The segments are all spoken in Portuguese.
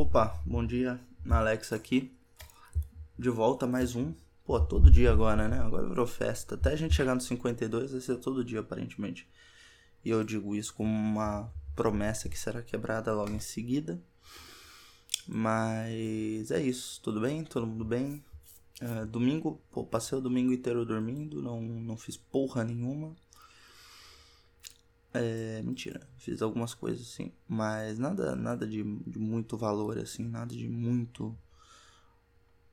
Opa, bom dia, Alex aqui. De volta mais um. Pô, todo dia agora, né? Agora virou festa. Até a gente chegar no 52 vai ser todo dia, aparentemente. E eu digo isso como uma promessa que será quebrada logo em seguida. Mas é isso, tudo bem? Todo mundo bem? É, domingo, pô, passei o domingo inteiro dormindo, não, não fiz porra nenhuma. É, mentira, fiz algumas coisas assim, mas nada nada de, de muito valor assim, nada de muito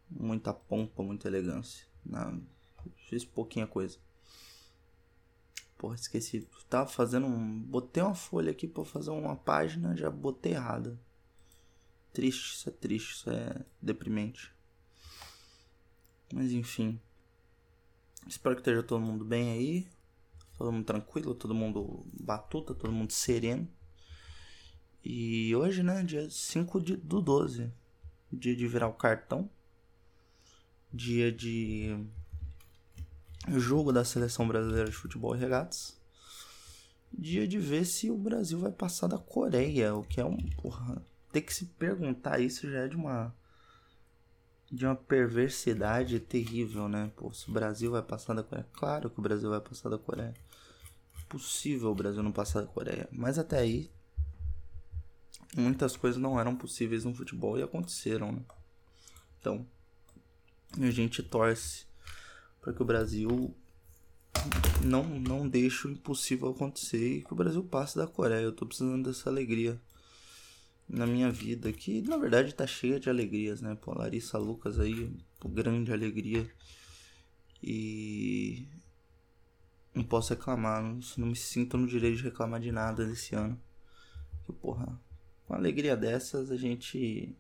muita pompa, muita elegância. Não, fiz pouquinha coisa. Porra, esqueci. Tava fazendo um. Botei uma folha aqui pra fazer uma página, já botei errada. Triste, isso é triste, isso é deprimente. Mas enfim. Espero que esteja todo mundo bem aí. Todo mundo tranquilo, todo mundo batuta, todo mundo sereno. E hoje, né, dia 5 de, do 12. Dia de virar o cartão. Dia de jogo da seleção brasileira de futebol e regatas. Dia de ver se o Brasil vai passar da Coreia, o que é um. Porra, ter que se perguntar isso já é de uma. De uma perversidade terrível, né? Pô, se o Brasil vai passar da Coreia. Claro que o Brasil vai passar da Coreia possível o Brasil não passar da Coreia. Mas até aí, muitas coisas não eram possíveis no futebol e aconteceram, né? Então, a gente torce para que o Brasil não, não deixe o impossível acontecer e que o Brasil passe da Coreia. Eu tô precisando dessa alegria na minha vida, que na verdade tá cheia de alegrias, né? Pô, Larissa Lucas aí, grande alegria. E não posso reclamar, não, não me sinto no direito de reclamar de nada desse ano. Que porra, com alegria dessas a gente.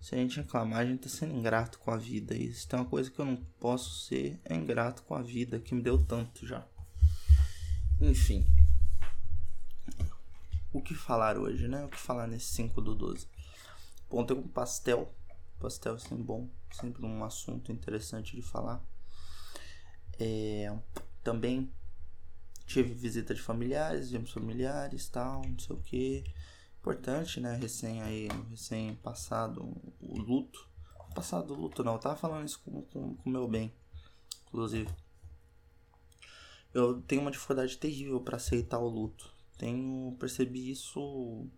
Se a gente reclamar, a gente tá sendo ingrato com a vida. E se tem uma coisa que eu não posso ser, é ingrato com a vida, que me deu tanto já. Enfim. O que falar hoje, né? O que falar nesse 5 do 12? Bom, tem um pastel. Pastel é sempre bom, sempre um assunto interessante de falar. É, também tive visita de familiares, vimos familiares, tal, não sei o que. Importante, né? Recém aí, recém passado o luto. Passado o luto não, eu tava falando isso com o com, com meu bem, inclusive. Eu tenho uma dificuldade terrível para aceitar o luto. Tenho percebi isso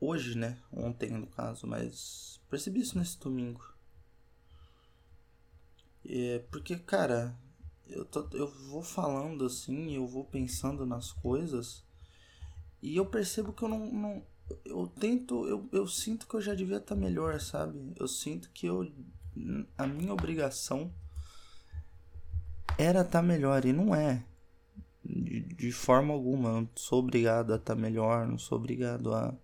hoje, né? Ontem no caso, mas percebi isso nesse domingo. É porque, cara, eu, tô, eu vou falando assim, eu vou pensando nas coisas e eu percebo que eu não. não eu tento, eu, eu sinto que eu já devia estar tá melhor, sabe? Eu sinto que eu. A minha obrigação era estar tá melhor e não é. De, de forma alguma. Eu não sou obrigado a estar tá melhor, não sou obrigado a,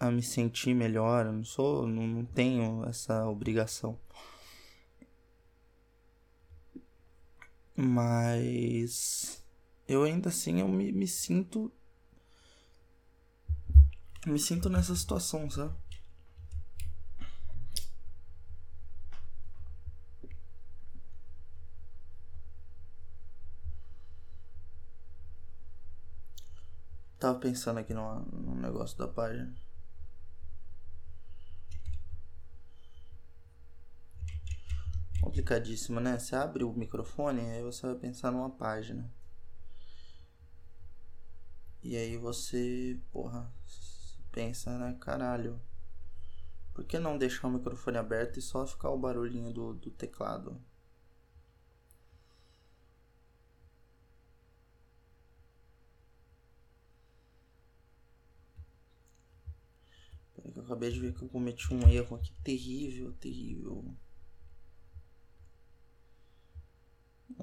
a me sentir melhor, eu não sou. Não, não tenho essa obrigação. Mas eu ainda assim eu me, me sinto me sinto nessa situação, sabe? Tava pensando aqui no, no negócio da página. Complicadíssimo, né? Você abre o microfone e aí você vai pensar numa página. E aí você, porra, pensa, né? Caralho. Por que não deixar o microfone aberto e só ficar o barulhinho do, do teclado? Eu acabei de ver que eu cometi um erro aqui terrível, terrível.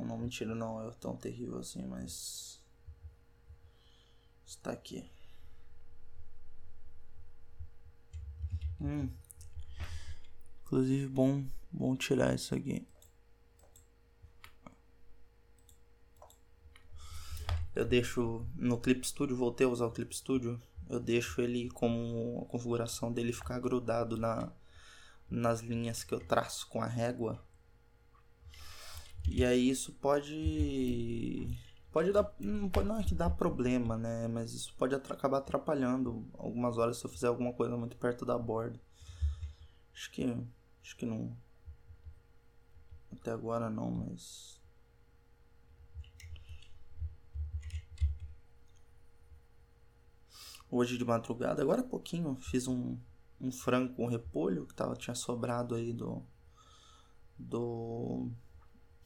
Não, mentira, não é tão terrível assim, mas. Está aqui. Hum. Inclusive, bom, bom tirar isso aqui. Eu deixo no Clip Studio, voltei a usar o Clip Studio. Eu deixo ele como a configuração dele ficar grudado na, nas linhas que eu traço com a régua e aí isso pode pode dar. Não, pode, não é que dá problema, né? Mas isso pode acabar atrapalhando algumas horas se eu fizer alguma coisa muito perto da borda. Acho que. Acho que não. Até agora não, mas. Hoje de madrugada, agora há pouquinho, fiz um, um frango com repolho que tava, tinha sobrado aí do. Do.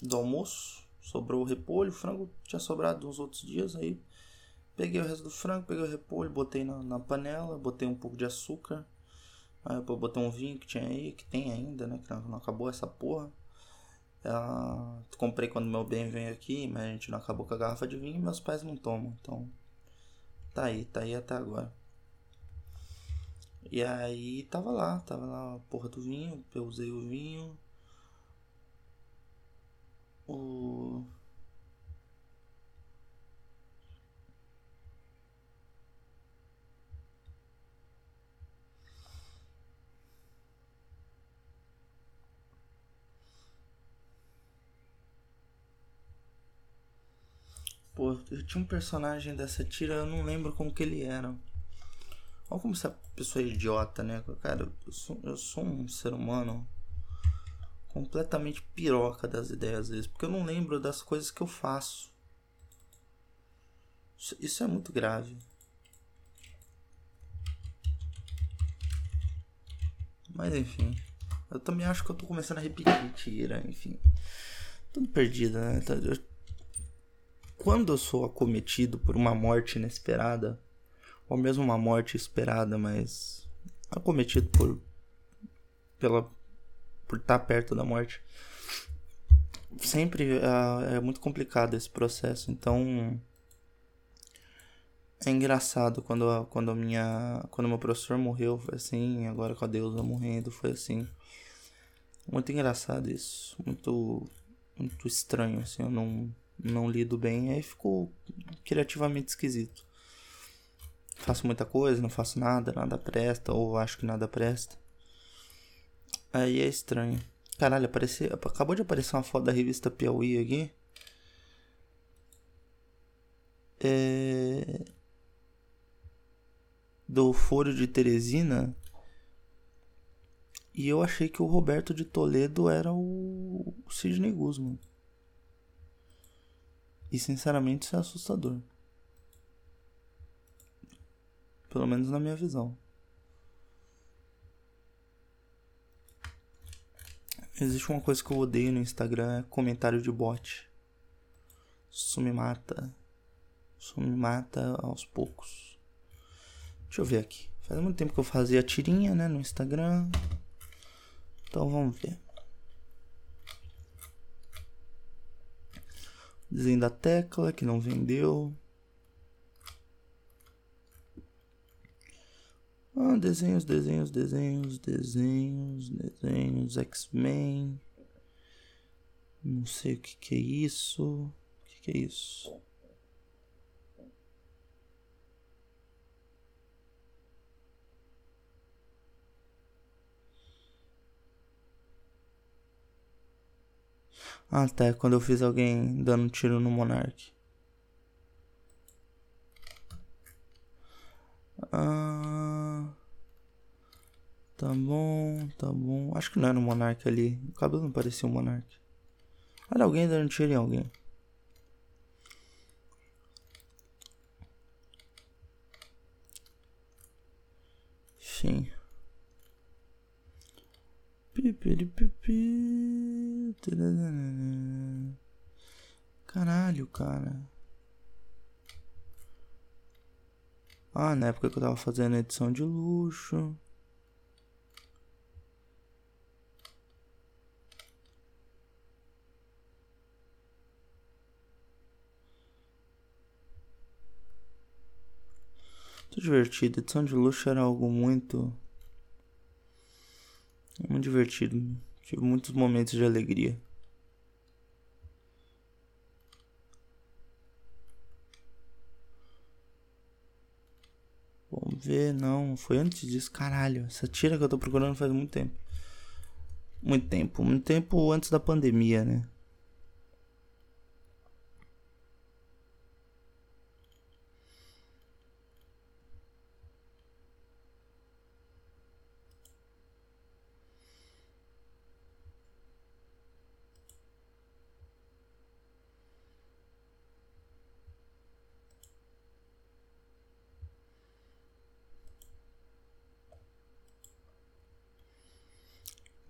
Do almoço. Sobrou o repolho, o frango tinha sobrado uns outros dias aí. Peguei o resto do frango, peguei o repolho, botei na, na panela, botei um pouco de açúcar. Aí depois botei um vinho que tinha aí, que tem ainda, né? Que não, não acabou essa porra. Uh, comprei quando meu bem veio aqui, mas a gente não acabou com a garrafa de vinho e meus pais não tomam. Então, tá aí, tá aí até agora. E aí tava lá, tava lá a porra do vinho, eu usei o vinho. O Pô, eu tinha um personagem dessa tira, eu não lembro como que ele era. Olha como essa pessoa é idiota, né? Cara, eu sou, eu sou um ser humano completamente piroca das ideias às vezes, porque eu não lembro das coisas que eu faço. Isso, isso é muito grave. Mas enfim. Eu também acho que eu tô começando a repetir tira, enfim. Tudo perdido, né? Eu quando eu sou acometido por uma morte inesperada, ou mesmo uma morte esperada, mas acometido por pela por estar perto da morte, sempre é, é muito complicado esse processo. Então é engraçado quando quando minha quando meu professor morreu foi assim, agora com a deusa morrendo foi assim. Muito engraçado isso, muito muito estranho assim, eu não não lido bem, aí ficou criativamente esquisito. Faço muita coisa, não faço nada, nada presta, ou acho que nada presta. Aí é estranho. Caralho, apareceu, acabou de aparecer uma foto da revista Piauí aqui. É... Do Foro de Teresina. E eu achei que o Roberto de Toledo era o Sidney Guzman. E sinceramente isso é assustador. Pelo menos na minha visão. Existe uma coisa que eu odeio no Instagram, é comentário de bot. Isso me mata. Isso me mata aos poucos. Deixa eu ver aqui. Faz muito tempo que eu fazia tirinha, né, no Instagram. Então vamos ver. Desenho da tecla que não vendeu. Ah, desenhos, desenhos, desenhos, desenhos, desenhos, X-Men. Não sei o que, que é isso. O que, que é isso? Ah, tá. É quando eu fiz alguém dando um tiro no Monark. Ah, tá bom, tá bom. Acho que não era o Monark ali. O cabelo não parecia um Monark. Olha alguém dando tiro em alguém. Sim. Caralho, cara. Ah, na época que eu tava fazendo edição de luxo. Muito divertido. Edição de luxo era algo muito muito divertido. Tive muitos momentos de alegria. Vamos ver, não. Foi antes disso. Caralho, essa tira que eu tô procurando faz muito tempo. Muito tempo. Muito tempo antes da pandemia, né?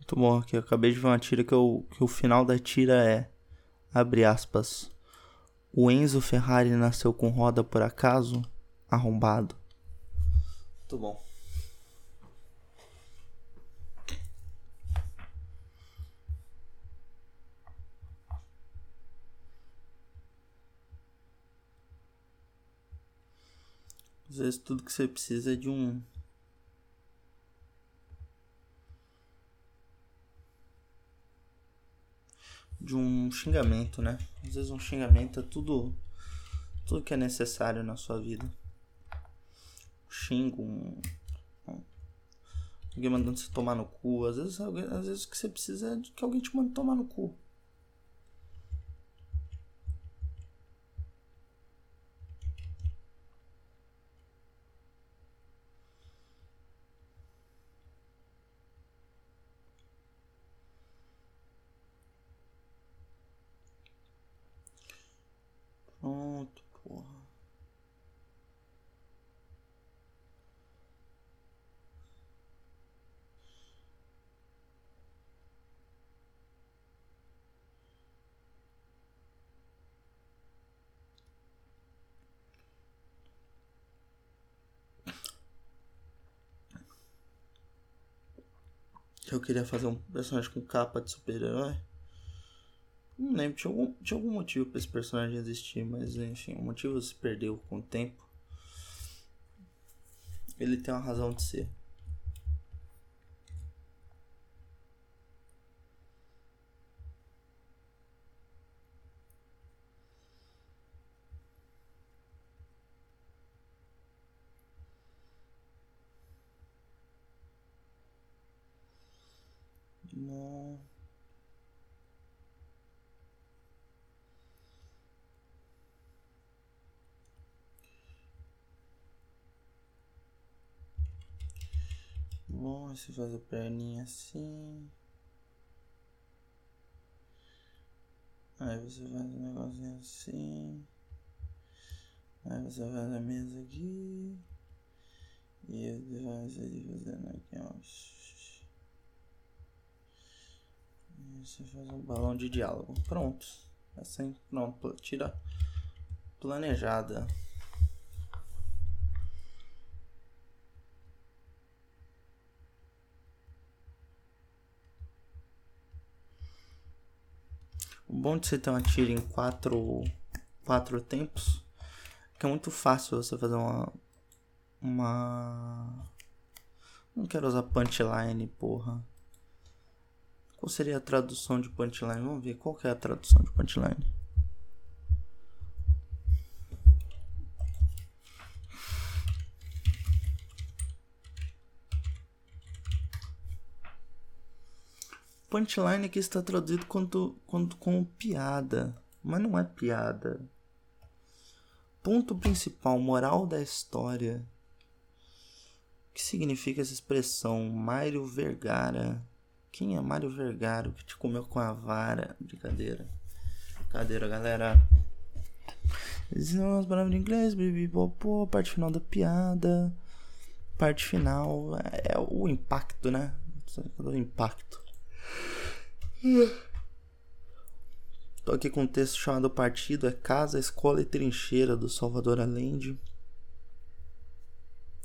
Muito bom aqui. Eu acabei de ver uma tira que, eu, que o final da tira é. Abre aspas. O Enzo Ferrari nasceu com roda por acaso? Arrombado. Muito bom. Às vezes tudo que você precisa é de um. De um xingamento, né? Às vezes um xingamento é tudo. Tudo que é necessário na sua vida. Xingo, um, alguém mandando você tomar no cu. Às vezes, às vezes o que você precisa é que alguém te mande tomar no cu. Pronto, porra. Eu queria fazer um personagem com capa de super-herói. Não lembro, tinha algum, tinha algum motivo para esse personagem existir, mas enfim, o motivo se perdeu com o tempo. Ele tem uma razão de ser. Não. Bom, você faz a perninha assim. Aí você faz um negocinho assim. Aí você faz a mesa aqui. E você ele fazendo aqui, ó. E você faz um balão de diálogo. Pronto. Assim, pronto. Tira planejada. O bom de você ter uma tira em quatro, quatro tempos que é muito fácil você fazer uma. Uma. Não quero usar punchline, porra. Qual seria a tradução de punchline? Vamos ver qual é a tradução de punchline. Punchline aqui está traduzido quanto, quanto com piada, mas não é piada. Ponto principal, moral da história. O que significa essa expressão? Mário Vergara. Quem é Mário Vergara? O que te comeu com a vara? Brincadeira. Brincadeira, galera. São as palavras em inglês, bibi, popô, parte final da piada. Parte final é o impacto, né? O impacto. Tô aqui com um texto chamado Partido é Casa, Escola e Trincheira do Salvador Allende.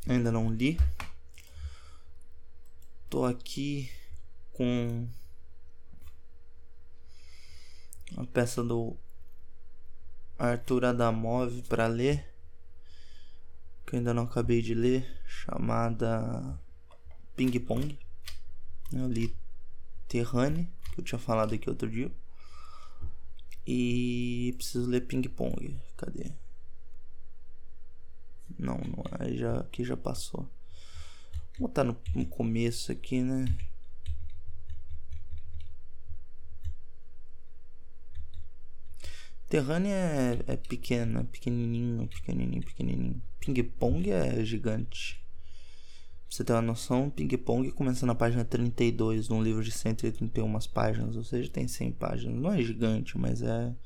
Ainda não li. Tô aqui com a peça do Arthur Adamov para ler, que eu ainda não acabei de ler, chamada Ping Pong. Eu li Terrane, que eu tinha falado aqui outro dia. E preciso ler Ping Pong. Cadê? Não, não é. Já, aqui já passou. Vou botar no, no começo aqui, né? Terrânea é, é pequena, pequenininho, pequenininho, pequenininho. Ping Pong é gigante. Pra você ter uma noção, Ping Pong começa na página 32 num livro de 131 páginas, ou seja, tem 100 páginas. Não é gigante, mas é.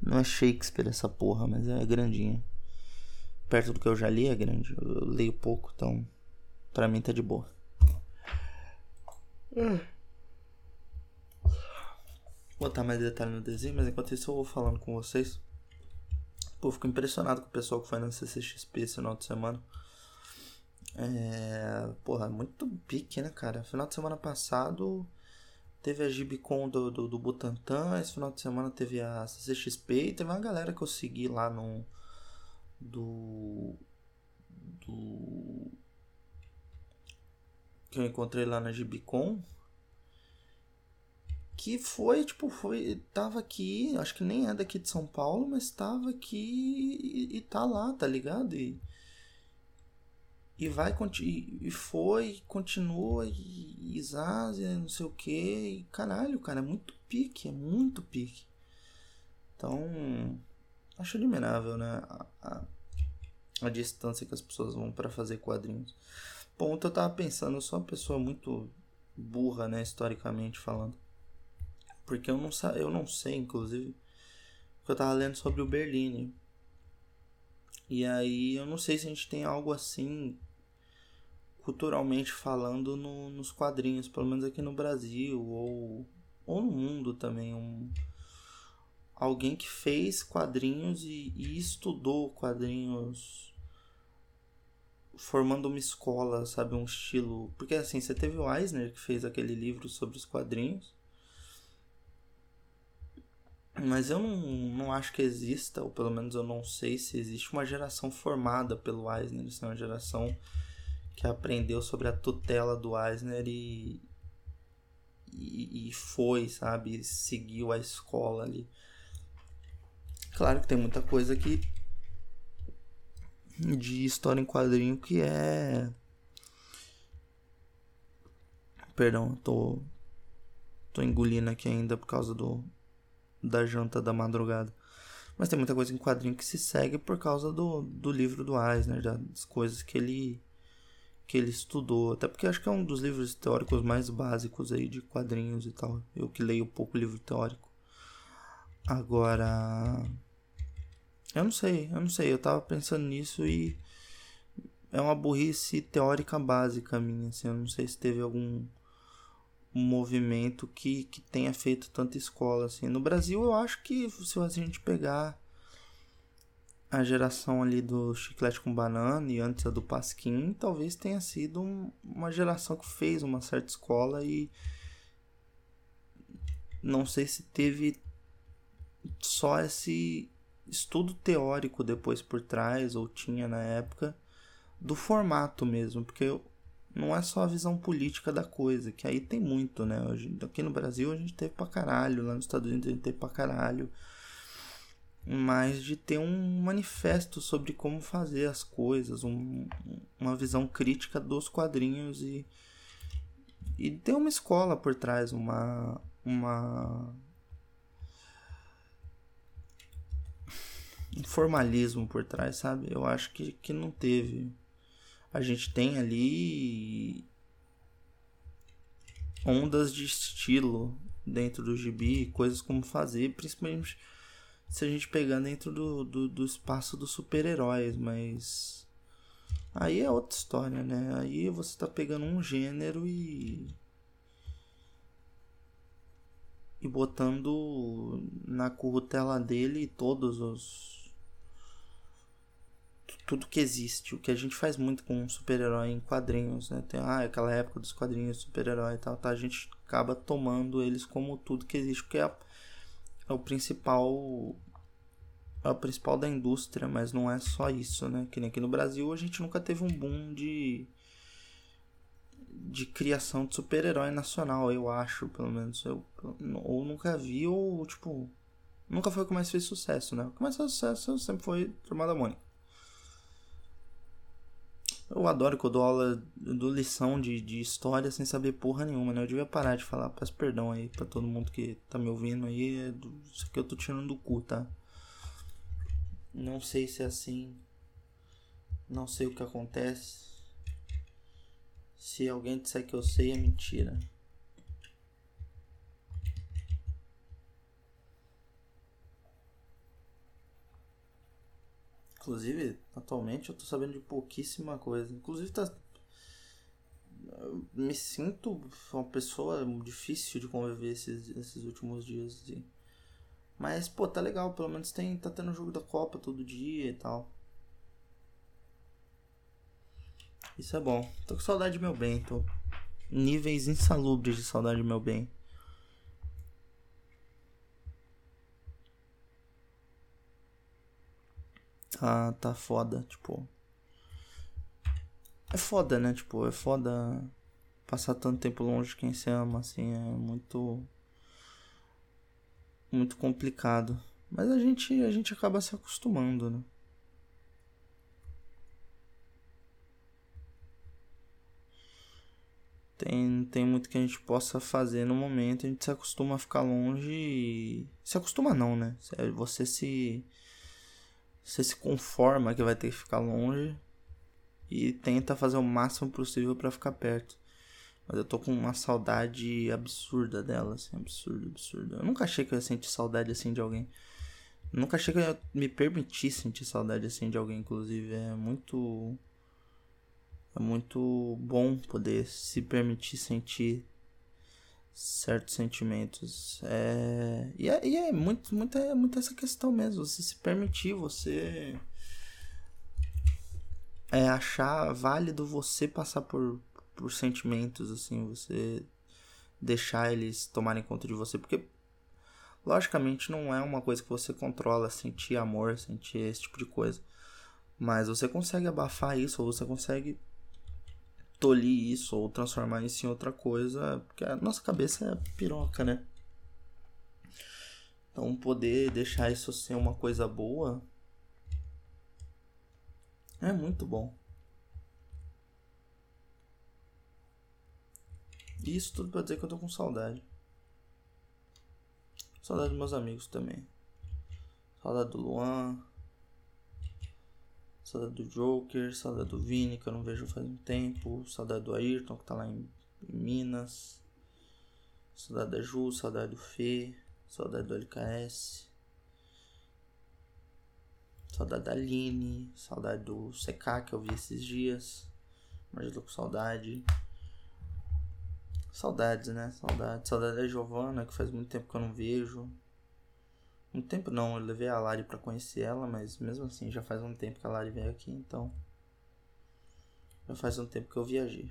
Não é Shakespeare essa porra, mas é grandinha. Perto do que eu já li é grande. Eu leio pouco, então. Pra mim tá de boa. botar mais detalhe no desenho, mas enquanto isso eu vou falando com vocês. Pô, fico impressionado com o pessoal que foi na CCXP esse final de semana. É. Porra, muito pique, né, cara? Final de semana passado teve a Gibicon do, do, do Butantan, esse final de semana teve a CCXP e teve uma galera que eu segui lá no. Do. Do. Que eu encontrei lá na Gibicon que foi, tipo, foi, tava aqui, acho que nem é daqui de São Paulo, mas tava aqui e, e tá lá, tá ligado? E, e vai, e foi, continua, e, e não sei o que, e caralho, cara, é muito pique, é muito pique. Então, acho admirável, né, a, a, a distância que as pessoas vão para fazer quadrinhos. Ponto, eu tava pensando, eu sou uma pessoa muito burra, né, historicamente falando. Porque eu não, eu não sei, inclusive, porque eu tava lendo sobre o Berlim. E aí eu não sei se a gente tem algo assim, culturalmente falando, no, nos quadrinhos, pelo menos aqui no Brasil, ou, ou no mundo também. Um, alguém que fez quadrinhos e, e estudou quadrinhos formando uma escola, sabe, um estilo. Porque assim, você teve o Eisner que fez aquele livro sobre os quadrinhos. Mas eu não, não acho que exista, ou pelo menos eu não sei se existe uma geração formada pelo Eisner. Isso é uma geração que aprendeu sobre a tutela do Eisner e, e, e foi, sabe? Seguiu a escola ali. Claro que tem muita coisa que de história em quadrinho que é. Perdão, tô. tô engolindo aqui ainda por causa do, da janta da madrugada. Mas tem muita coisa em quadrinho que se segue por causa do, do livro do Eisner, das coisas que ele que ele estudou. Até porque acho que é um dos livros teóricos mais básicos aí de quadrinhos e tal. Eu que leio pouco livro teórico. Agora. Eu não sei, eu não sei. Eu tava pensando nisso e. É uma burrice teórica básica minha, assim. Eu não sei se teve algum um movimento que, que tenha feito tanta escola assim. No Brasil, eu acho que se a gente pegar a geração ali do chiclete com banana e antes a do pasquim, talvez tenha sido um, uma geração que fez uma certa escola e não sei se teve só esse estudo teórico depois por trás ou tinha na época do formato mesmo, porque não é só a visão política da coisa, que aí tem muito, né? Aqui no Brasil a gente teve pra caralho, lá nos Estados Unidos a gente teve pra caralho. Mas de ter um manifesto sobre como fazer as coisas, um, uma visão crítica dos quadrinhos e, e ter uma escola por trás, uma. uma um formalismo por trás, sabe? Eu acho que, que não teve a gente tem ali ondas de estilo dentro do gibi, coisas como fazer, principalmente se a gente pegar dentro do, do, do espaço dos super-heróis, mas aí é outra história, né? Aí você tá pegando um gênero e e botando na currutela dele todos os tudo que existe, o que a gente faz muito com um super-herói em quadrinhos, né? Tem ah, aquela época dos quadrinhos super-herói e tal, tá? A gente acaba tomando eles como tudo que existe, porque é, é o principal é o principal da indústria, mas não é só isso, né? Que nem aqui no Brasil a gente nunca teve um boom de de criação de super-herói nacional, eu acho, pelo menos eu ou nunca vi ou tipo nunca foi o que mais fez sucesso, né? O que mais fez sucesso sempre foi Turma Mônica. Eu adoro que eu dou aula, eu dou lição de, de história sem saber porra nenhuma, né? Eu devia parar de falar. Peço perdão aí pra todo mundo que tá me ouvindo aí. É isso aqui eu tô tirando do cu, tá? Não sei se é assim. Não sei o que acontece. Se alguém disser que eu sei, é mentira. Inclusive, atualmente eu tô sabendo de pouquíssima coisa. Inclusive tá. eu me sinto uma pessoa difícil de conviver esses, esses últimos dias. Assim. Mas, pô, tá legal. Pelo menos tem, tá tendo jogo da Copa todo dia e tal. Isso é bom. Tô com saudade meu bem. Tô níveis insalubres de saudade meu bem. Tá, tá foda, tipo. É foda, né? Tipo, é foda passar tanto tempo longe de quem se ama, assim, é muito. Muito complicado. Mas a gente, a gente acaba se acostumando, né? Tem, tem muito que a gente possa fazer no momento. A gente se acostuma a ficar longe e. Se acostuma não, né? Você se. Você se conforma que vai ter que ficar longe e tenta fazer o máximo possível para ficar perto. Mas eu tô com uma saudade absurda dela, assim, absurda, absurda. Eu nunca achei que eu ia sentir saudade assim de alguém. Eu nunca achei que eu ia me permitir sentir saudade assim de alguém, inclusive. É muito. É muito bom poder se permitir sentir certos sentimentos. É... E, é, e é muito, muito, é muito essa questão mesmo. Você se permitir, você é achar válido você passar por, por sentimentos, assim, você deixar eles tomarem conta de você, porque logicamente não é uma coisa que você controla, sentir amor, sentir esse tipo de coisa. Mas você consegue abafar isso, ou você consegue tolir isso, ou transformar isso em outra coisa, porque a nossa cabeça é piroca, né? Então poder deixar isso ser uma coisa boa é muito bom. Isso tudo pra dizer que eu tô com saudade. Saudade dos meus amigos também. Saudade do Luan. Saudade do Joker. Saudade do Vini, que eu não vejo faz um tempo. Saudade do Ayrton, que tá lá em, em Minas. Saudade da Ju. Saudade do Fê. Saudade do LKS. Saudade da Aline, saudade do CK que eu vi esses dias. Mas eu tô com saudade. Saudades, né? Saudade. Saudade da Giovana, que faz muito tempo que eu não vejo. Muito tempo não, eu levei a Lari para conhecer ela, mas mesmo assim já faz um tempo que a Lari veio aqui, então. Já faz um tempo que eu viajei.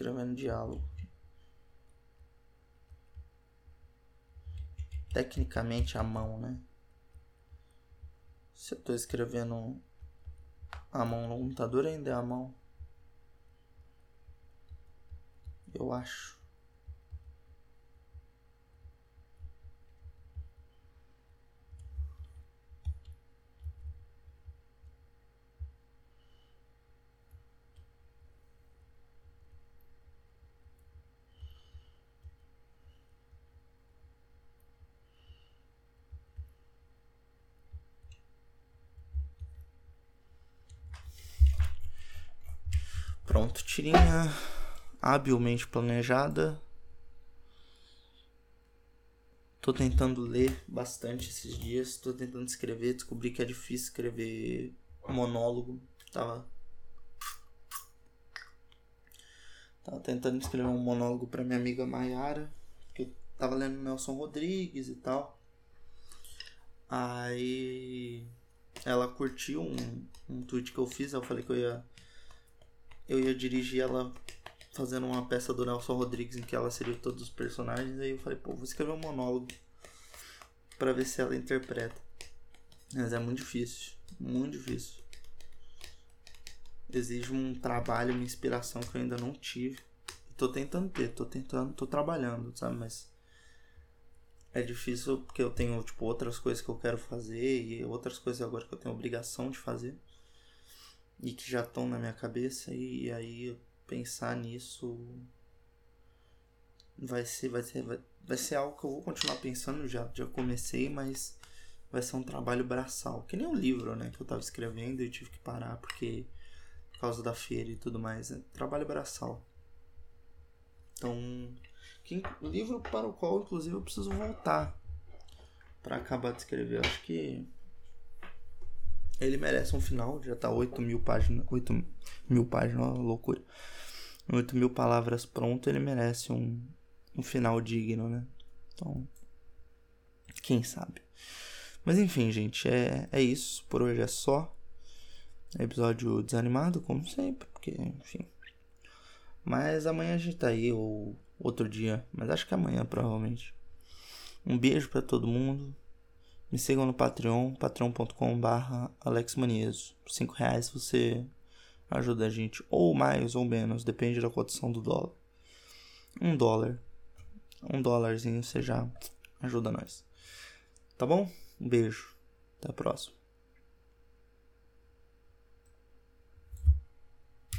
Escrevendo diálogo. Tecnicamente a mão, né? Se eu estou escrevendo a mão no computador, ainda é a mão. Eu acho. Pronto, tirinha habilmente planejada. Tô tentando ler bastante esses dias, tô tentando escrever, descobri que é difícil escrever monólogo. Tava Tava tentando escrever um monólogo para minha amiga Maiara, que tava lendo Nelson Rodrigues e tal. Aí ela curtiu um, um tweet que eu fiz, eu falei que eu ia eu ia dirigir ela fazendo uma peça do Nelson Rodrigues em que ela seria todos os personagens. Aí eu falei, pô, vou escrever um monólogo para ver se ela interpreta. Mas é muito difícil, muito difícil. Exige um trabalho, uma inspiração que eu ainda não tive. Tô tentando ter, tô tentando, tô trabalhando, sabe? Mas é difícil porque eu tenho, tipo, outras coisas que eu quero fazer e outras coisas agora que eu tenho obrigação de fazer e que já estão na minha cabeça e aí pensar nisso vai ser, vai ser, vai, vai ser algo que eu vou continuar pensando, já, já comecei, mas vai ser um trabalho braçal. Que nem o livro, né, que eu tava escrevendo e tive que parar porque por causa da feira e tudo mais. É trabalho braçal. Então, livro para o qual, inclusive, eu preciso voltar para acabar de escrever. Acho que ele merece um final. Já tá 8 mil páginas. 8 mil páginas, uma loucura. 8 mil palavras pronto, ele merece um, um final digno, né? Então, quem sabe. Mas enfim, gente, é, é isso. Por hoje é só. Episódio desanimado, como sempre, porque, enfim. Mas amanhã a gente tá aí, ou outro dia. Mas acho que amanhã, provavelmente. Um beijo para todo mundo. Me sigam no Patreon, patreon.com.br alexmanieso. Por 5 reais você ajuda a gente, ou mais ou menos, depende da cotação do dólar. Um dólar. Um dólarzinho você já ajuda nós. Tá bom? Um beijo. Até a próxima.